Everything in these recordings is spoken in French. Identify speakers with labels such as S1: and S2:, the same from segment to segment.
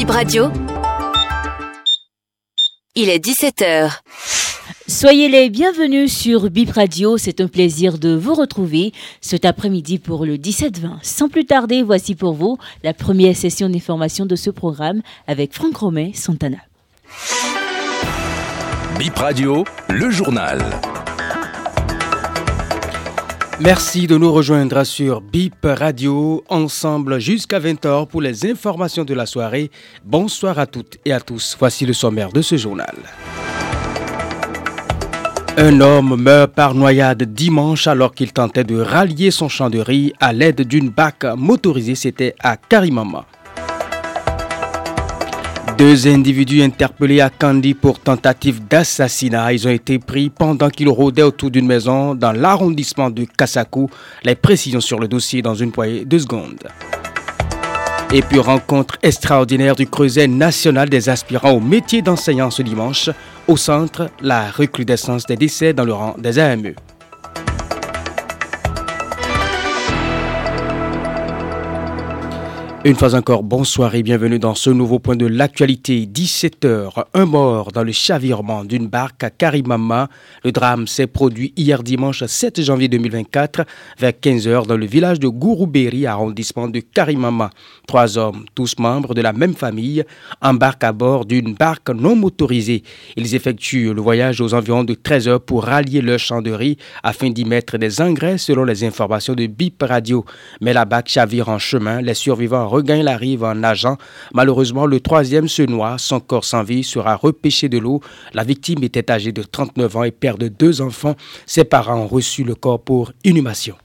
S1: Bip Radio. Il est 17h.
S2: Soyez les bienvenus sur Bip Radio. C'est un plaisir de vous retrouver cet après-midi pour le 17-20. Sans plus tarder, voici pour vous la première session d'information de ce programme avec Franck Romain Santana.
S3: Bip Radio, le journal.
S4: Merci de nous rejoindre sur BIP Radio, ensemble jusqu'à 20h pour les informations de la soirée. Bonsoir à toutes et à tous. Voici le sommaire de ce journal. Un homme meurt par noyade dimanche alors qu'il tentait de rallier son champ de riz à l'aide d'une bac motorisée. C'était à Karimama. Deux individus interpellés à Kandi pour tentative d'assassinat. Ils ont été pris pendant qu'ils rôdaient autour d'une maison dans l'arrondissement de Kasaku. Les précisions sur le dossier dans une poignée de secondes. Et puis rencontre extraordinaire du Creuset national des aspirants au métier d'enseignant ce dimanche. Au centre, la recrudescence des décès dans le rang des AME. Une fois encore, bonsoir et bienvenue dans ce nouveau point de l'actualité. 17h, un mort dans le chavirement d'une barque à Karimama. Le drame s'est produit hier dimanche 7 janvier 2024 vers 15h dans le village de Gourouberi, arrondissement de Karimama. Trois hommes, tous membres de la même famille, embarquent à bord d'une barque non motorisée. Ils effectuent le voyage aux environs de 13 h pour rallier leur champ afin d'y mettre des engrais selon les informations de BIP Radio. Mais la barque chavire en chemin, les survivants regagne la rive en nageant. Malheureusement, le troisième se noie. Son corps sans vie sera repêché de l'eau. La victime était âgée de 39 ans et père de deux enfants. Ses parents ont reçu le corps pour inhumation.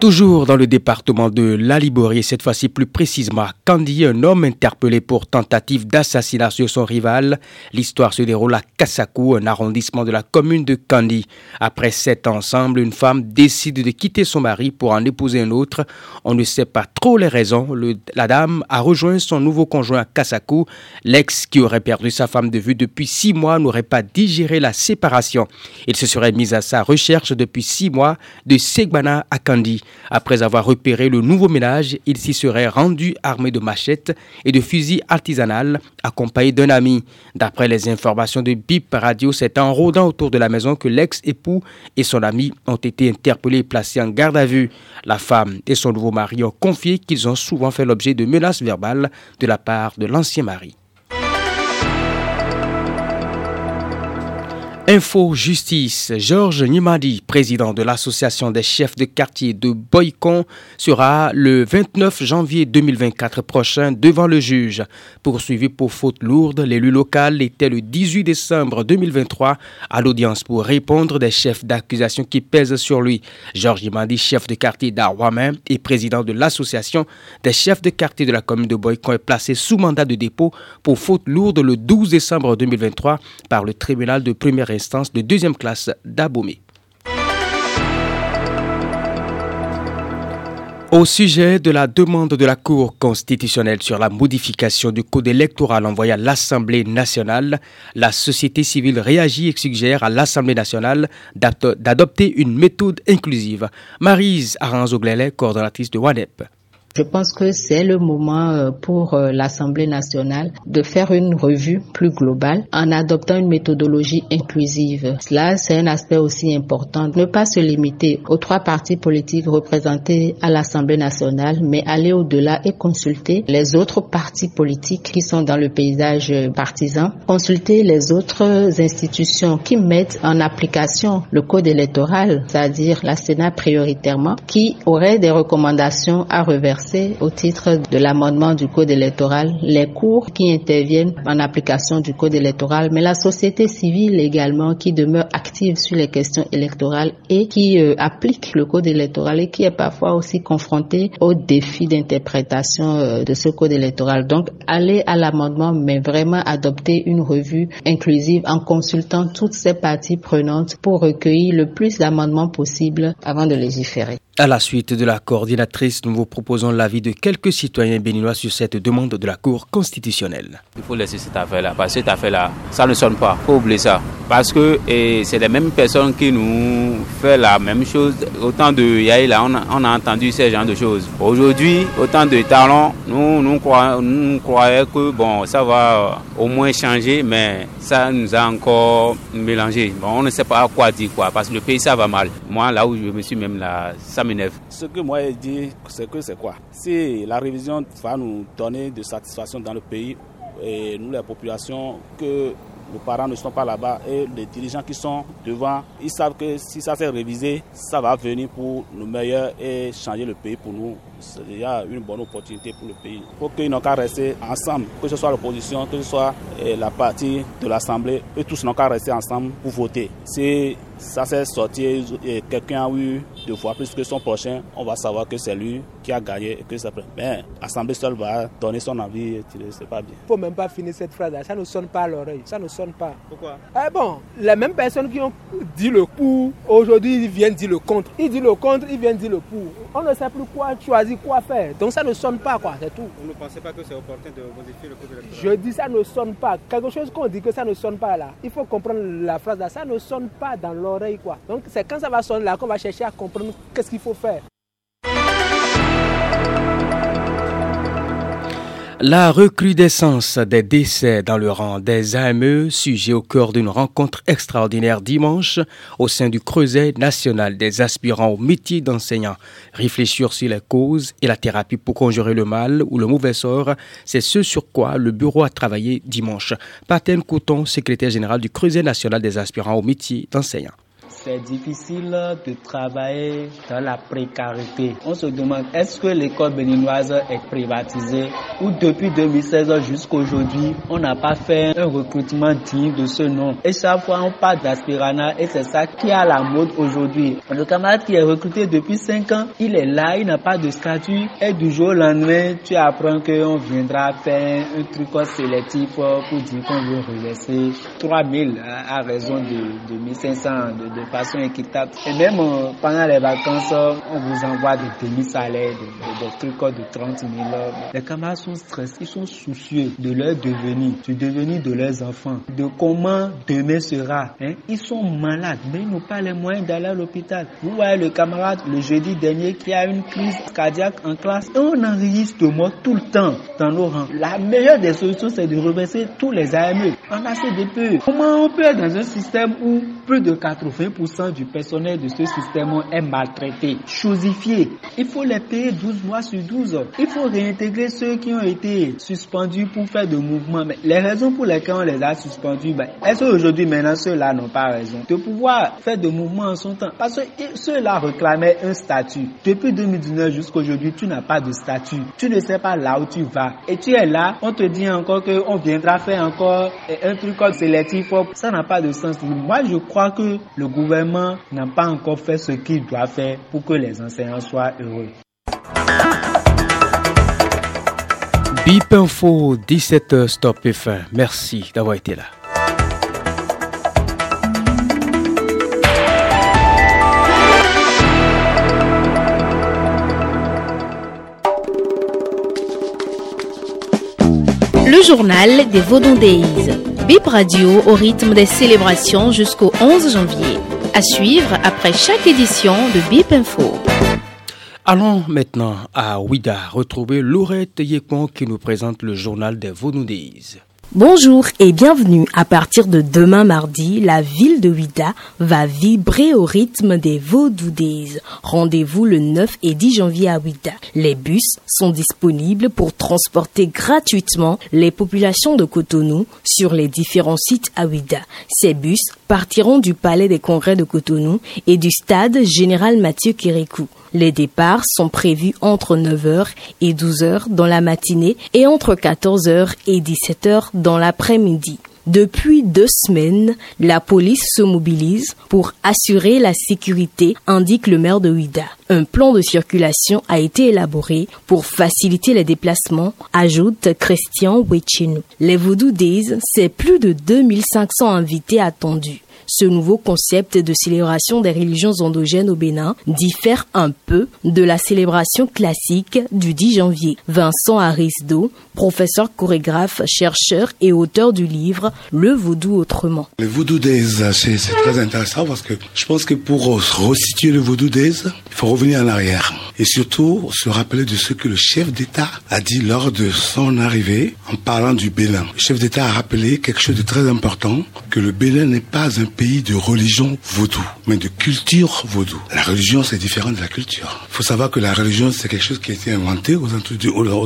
S4: Toujours dans le département de la Liborie, cette fois-ci plus précisément à Candy, un homme interpellé pour tentative d'assassinat sur son rival. L'histoire se déroule à Kassakou, un arrondissement de la commune de Candy. Après sept ensemble, une femme décide de quitter son mari pour en épouser un autre. On ne sait pas trop les raisons. la dame a rejoint son nouveau conjoint à Kassakou. L'ex, qui aurait perdu sa femme de vue depuis six mois, n'aurait pas digéré la séparation. Il se serait mis à sa recherche depuis six mois de Segbana à Candy. Après avoir repéré le nouveau ménage, il s'y serait rendu armé de machettes et de fusils artisanales, accompagné d'un ami. D'après les informations de BIP Radio, c'est en rôdant autour de la maison que l'ex-époux et son ami ont été interpellés et placés en garde à vue. La femme et son nouveau mari ont confié qu'ils ont souvent fait l'objet de menaces verbales de la part de l'ancien mari. Info Justice, Georges Nimadi, président de l'association des chefs de quartier de Boycon, sera le 29 janvier 2024 prochain devant le juge. Poursuivi pour faute lourde, l'élu local était le 18 décembre 2023 à l'audience pour répondre des chefs d'accusation qui pèsent sur lui. Georges Nimadi, chef de quartier d'Arwamin et président de l'association des chefs de quartier de la commune de Boycon, est placé sous mandat de dépôt pour faute lourde le 12 décembre 2023 par le tribunal de première de deuxième classe d'Abomey. Au sujet de la demande de la Cour constitutionnelle sur la modification du code électoral envoyé à l'Assemblée nationale, la société civile réagit et suggère à l'Assemblée nationale d'adopter une méthode inclusive. Marise Aranzo-Glele, coordonnatrice de WANEP.
S5: Je pense que c'est le moment euh, pour euh, l'Assemblée nationale de faire une revue plus globale en adoptant une méthodologie inclusive. Cela, c'est un aspect aussi important. Ne pas se limiter aux trois partis politiques représentés à l'Assemblée nationale, mais aller au-delà et consulter les autres partis politiques qui sont dans le paysage partisan, consulter les autres institutions qui mettent en application le code électoral, c'est-à-dire la Sénat prioritairement, qui auraient des recommandations à reverser au titre de l'amendement du code électoral les cours qui interviennent en application du code électoral, mais la société civile également qui demeure active sur les questions électorales et qui euh, applique le code électoral et qui est parfois aussi confrontée aux défis d'interprétation euh, de ce code électoral. Donc, aller à l'amendement, mais vraiment adopter une revue inclusive en consultant toutes ces parties prenantes pour recueillir le plus d'amendements possible avant de légiférer.
S4: À la suite de la coordinatrice, nous vous proposons l'avis de quelques citoyens béninois sur cette demande de la Cour constitutionnelle.
S6: Il faut laisser cette affaire-là, parce que cette affaire-là, ça ne sonne pas. Il faut oublier ça. Parce que c'est les mêmes personnes qui nous font la même chose. Autant de Yaïla, on a, on a entendu ces genres de choses. Aujourd'hui, autant de talents, nous, nous, croyons, que bon, ça va au moins changer, mais ça nous a encore mélangé. Bon, on ne sait pas à quoi dire quoi, parce que le pays, ça va mal. Moi, là où je me suis même là, ça
S7: Ce que moi, je dis, c'est que c'est quoi? Si la révision va nous donner de satisfaction dans le pays, et nous, les populations, que nos parents ne sont pas là-bas et les dirigeants qui sont devant, ils savent que si ça s'est révisé, ça va venir pour le meilleur et changer le pays pour nous. Il y a une bonne opportunité pour le pays. Il faut qu'ils n'ont qu'à rester ensemble, que ce soit l'opposition, que ce soit eh, la partie de l'Assemblée, eux tous n'ont qu'à rester ensemble pour voter. Si ça s'est sorti et quelqu'un a eu deux fois plus que son prochain, on va savoir que c'est lui qui a gagné et que c'est Mais l'Assemblée seule va donner son avis et c'est pas bien.
S8: Il faut même pas finir cette phrase là, ça ne sonne pas à l'oreille, ça ne sonne pas.
S7: Pourquoi?
S8: Eh bon, les mêmes personnes qui ont dit le pour, aujourd'hui ils viennent dire le contre. Ils disent le contre, ils viennent dire le pour. On ne sait plus quoi choisir, quoi faire? Donc ça ne sonne pas quoi, c'est tout.
S9: Vous ne pensez pas que c'est opportun de modifier le code électoral
S8: Je dis ça ne sonne pas. Quelque chose qu'on dit que ça ne sonne pas là. Il faut comprendre la phrase là, ça ne sonne pas dans l'oreille quoi. Donc c'est quand ça va sonner là qu'on va chercher à comprendre qu'est-ce qu'il faut faire.
S4: La recrudescence des décès dans le rang des AME, sujet au cœur d'une rencontre extraordinaire dimanche au sein du Creuset national des aspirants au métier d'enseignant. Réfléchir sur les causes et la thérapie pour conjurer le mal ou le mauvais sort, c'est ce sur quoi le bureau a travaillé dimanche. Paten Couton, secrétaire général du Creuset national des aspirants au métier d'enseignant
S10: c'est difficile de travailler dans la précarité. On se demande est-ce que l'école béninoise est privatisée? Ou depuis 2016 jusqu'à aujourd'hui, on n'a pas fait un recrutement digne de ce nom. Et chaque fois, on parle d'aspirana et c'est ça qui à la mode aujourd'hui. Le camarade qui est recruté depuis 5 ans, il est là, il n'a pas de statut et du jour au lendemain, tu apprends qu'on viendra faire un truc sélectif pour dire qu'on veut reverser 3000 à raison de, de 1500 de, de façon équitable. Et même euh, pendant les vacances, on vous envoie des demi-salaires, des, des, trucs de 30 000. Les camarades sont stressés, ils sont soucieux de leur devenir, du devenir de leurs enfants, de comment demain sera. Hein. Ils sont malades, mais ils n'ont pas les moyens d'aller à l'hôpital. Vous voyez le camarade le jeudi dernier qui a une crise cardiaque en classe et on enregistre mort tout le temps dans nos rangs. La meilleure des solutions, c'est de reverser tous les AME en ACDP. Comment on peut être dans un système où plus de 80% du personnel de ce système est maltraité, chosifié? Il faut les payer 12 mois sur 12. Il faut réintégrer ceux qui ont été suspendus pour faire de mouvements. Mais les raisons pour lesquelles on les a suspendus, ben, est-ce qu'aujourd'hui maintenant ceux-là n'ont pas raison de pouvoir faire de mouvements en son temps? Parce que ceux-là réclamaient un statut. Depuis 2019 jusqu'à aujourd'hui, tu n'as pas de statut. Tu ne sais pas là où tu vas. Et tu es là, on te dit encore qu'on viendra faire encore un truc sélectif. Ça n'a pas de sens. Moi, je crois que le gouvernement n'a pas encore fait ce qu'il doit faire pour que les enseignants soient heureux.
S4: BIP Info 17h Stop F1. Merci d'avoir été là.
S2: Le journal des Vaudon Days. BIP Radio au rythme des célébrations jusqu'au 11 janvier. À suivre après chaque édition de BIP Info.
S4: Allons maintenant à Ouida retrouver Laurette Yekon qui nous présente le journal des Vaudoudises.
S11: Bonjour et bienvenue. À partir de demain mardi, la ville de Ouida va vibrer au rythme des Vaudou Rendez-vous le 9 et 10 janvier à Ouida. Les bus sont disponibles pour transporter gratuitement les populations de Cotonou sur les différents sites à Ouida. Ces bus partiront du Palais des Congrès de Cotonou et du stade Général Mathieu Kérékou. Les départs sont prévus entre 9h et 12h dans la matinée et entre 14h et 17h dans l'après-midi. Depuis deux semaines, la police se mobilise pour assurer la sécurité, indique le maire de Ouida. Un plan de circulation a été élaboré pour faciliter les déplacements, ajoute Christian Wechino. Les Voodoo Days, c'est plus de 2500 invités attendus. Ce nouveau concept de célébration des religions endogènes au Bénin diffère un peu de la célébration classique du 10 janvier. Vincent Arisdo, professeur chorégraphe, chercheur et auteur du livre Le vaudou autrement.
S12: Le vaudou des c'est très intéressant parce que je pense que pour resituer le vaudou des, il faut revenir en arrière et surtout se rappeler de ce que le chef d'État a dit lors de son arrivée en parlant du Bénin. Le chef d'État a rappelé quelque chose de très important, que le Bénin n'est pas un pays de religion vaudou, mais de culture vaudou. La religion, c'est différent de la culture. Il faut savoir que la religion, c'est quelque chose qui a été inventé aux,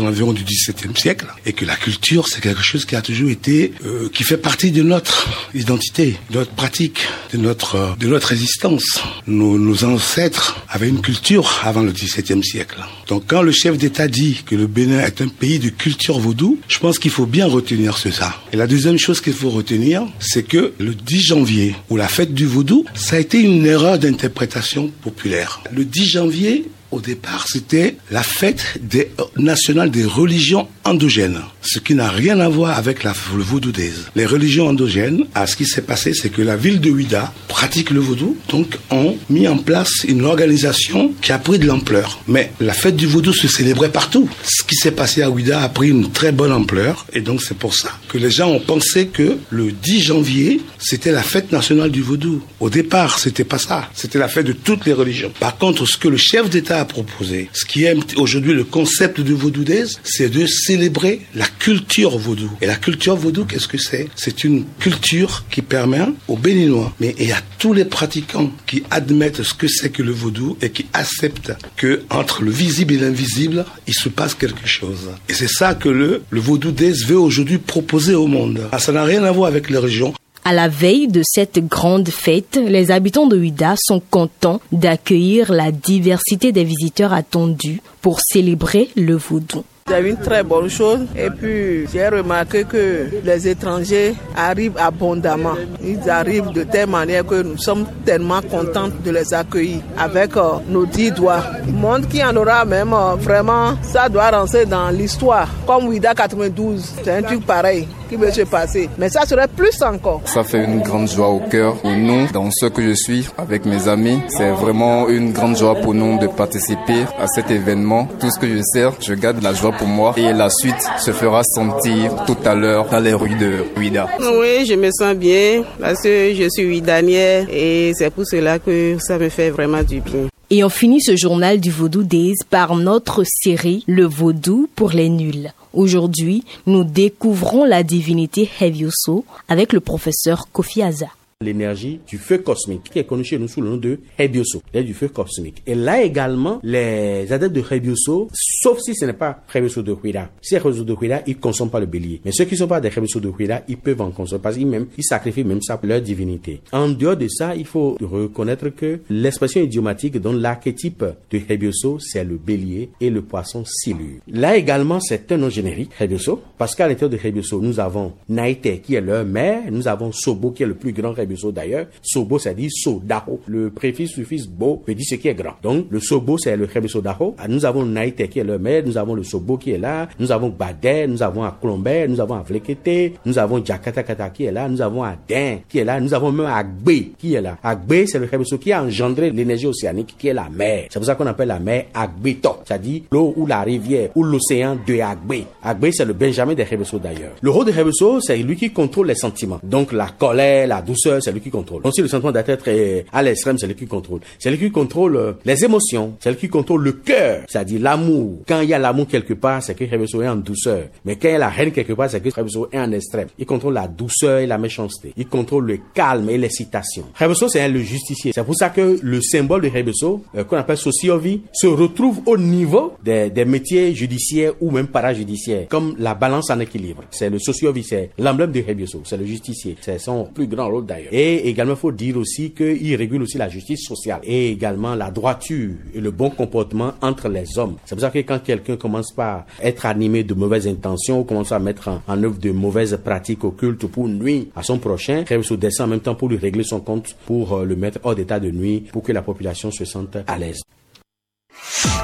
S12: environs du XVIIe siècle, et que la culture, c'est quelque chose qui a toujours été, euh, qui fait partie de notre identité, de notre pratique, de notre, euh, de notre existence. Nos, nos ancêtres avaient une culture avant le XVIIe siècle. Donc quand le chef d'État dit que le Bénin est un pays de culture vaudou, je pense qu'il faut bien retenir ce ça. Et la deuxième chose qu'il faut retenir, c'est que le 10 janvier, ou la fête du vaudou, ça a été une erreur d'interprétation populaire. Le 10 janvier, au départ, c'était la fête des, nationale des religions endogènes, ce qui n'a rien à voir avec le vaudou. Les religions endogènes, à ce qui s'est passé, c'est que la ville de Ouida pratique le vaudou, donc ont mis en place une organisation qui a pris de l'ampleur. Mais la fête du vaudou se célébrait partout. Ce qui s'est passé à Ouida a pris une très bonne ampleur, et donc c'est pour ça que les gens ont pensé que le 10 janvier, c'était la fête nationale du vaudou. Au départ, c'était pas ça. C'était la fête de toutes les religions. Par contre, ce que le chef d'État a proposé, ce qui est aujourd'hui le concept du vaudou c'est de célébrer la culture vaudou. Et la culture vaudou, qu'est-ce que c'est? C'est une culture qui permet aux Béninois, mais et à tous les pratiquants qui admettent ce que c'est que le vaudou et qui acceptent que entre le visible et l'invisible, il se passe quelque chose. Et c'est ça que le, le vaudou veut aujourd'hui proposer au monde. Ah, ça n'a rien à voir avec les régions.
S11: À la veille de cette grande fête, les habitants de Huida sont contents d'accueillir la diversité des visiteurs attendus pour célébrer le vaudou.
S13: C'est une très bonne chose. Et puis, j'ai remarqué que les étrangers arrivent abondamment. Ils arrivent de telle manière que nous sommes tellement contents de les accueillir avec euh, nos dix doigts. Monde qui en aura même, euh, vraiment, ça doit rentrer dans l'histoire. Comme Ouida 92, c'est un truc pareil qui veut se passer. Mais ça serait plus encore.
S14: Ça fait une grande joie au cœur pour nous, dans ce que je suis avec mes amis. C'est vraiment une grande joie pour nous de participer à cet événement. Tout ce que je sais, je garde la joie pour moi et la suite se fera sentir tout à l'heure dans les rues de Ouida.
S15: Oui, je me sens bien parce que je suis Ouidanière et c'est pour cela que ça me fait vraiment du bien.
S11: Et on finit ce journal du Vaudou Days par notre série Le Vaudou pour les nuls. Aujourd'hui, nous découvrons la divinité Hevioso avec le professeur Kofi Aza
S16: l'énergie du feu cosmique, qui est connu chez nous sous le nom de Hebioso, du feu cosmique. Et là également, les adeptes de Hebioso, sauf si ce n'est pas Hebioso de Huira. Si Hebioso de Huira, ils ne consomment pas le bélier. Mais ceux qui ne sont pas des Hebioso de Huira, ils peuvent en consommer parce qu'ils même, ils sacrifient même ça pour leur divinité. En dehors de ça, il faut reconnaître que l'expression idiomatique dont l'archétype de Hebioso, c'est le bélier et le poisson silure. Là également, c'est un nom générique, Hebioso, parce qu'à l'intérieur de Hebioso, nous avons Naïte qui est leur mère, nous avons Sobo qui est le plus grand Hebioso d'ailleurs. Sobo, ça dit Sodaho. Le préfixe suffixe bo veut dire ce qui est grand. Donc, le Sobo, c'est le Hebeso Daho. Ah, nous avons Naïte qui est le maire, nous avons le Sobo qui est là, nous avons Badé, nous avons Aklombe, nous avons Avlekete, nous avons Kata qui est là, nous avons Adin qui est là, nous avons même Agbe qui est là. Agbe, c'est le Hebeso qui a engendré l'énergie océanique qui est la mer. C'est pour ça qu'on appelle la mer Agbeto. C'est-à-dire l'eau ou la rivière ou l'océan de Agbe. Agbe, c'est le Benjamin des Hebeso d'ailleurs. Le rôle de Hebeso, c'est lui qui contrôle les sentiments. Donc, la colère, la douceur, c'est lui qui contrôle. Donc si le sentiment d'être à l'extrême, c'est lui qui contrôle. C'est lui qui contrôle euh, les émotions, c'est lui qui contrôle le cœur, c'est-à-dire l'amour. Quand il y a l'amour quelque part, c'est que Rebeso est en douceur. Mais quand il y a la haine quelque part, c'est que Rebeso est en extrême. Il contrôle la douceur et la méchanceté. Il contrôle le calme et l'excitation. Rebeso, c'est le justicier. C'est pour ça que le symbole de Rebeso, euh, qu'on appelle sociovi, se retrouve au niveau des, des métiers judiciaires ou même parajudiciaires, comme la balance en équilibre. C'est le sociovi, c'est l'emblème de Rebeso, c'est le justicier. C'est son plus grand rôle d'ailleurs. Et également, il faut dire aussi qu'il régule aussi la justice sociale et également la droiture et le bon comportement entre les hommes. C'est pour ça que quand quelqu'un commence par être animé de mauvaises intentions ou commence à mettre en, œuvre de mauvaises pratiques occultes pour nuire à son prochain, se descend en même temps pour lui régler son compte, pour euh, le mettre hors d'état de nuit, pour que la population se sente à l'aise.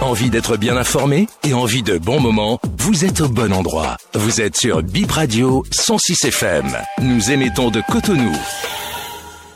S3: Envie d'être bien informé et envie de bons moments? Vous êtes au bon endroit. Vous êtes sur Bip Radio 106 FM. Nous émettons de Cotonou.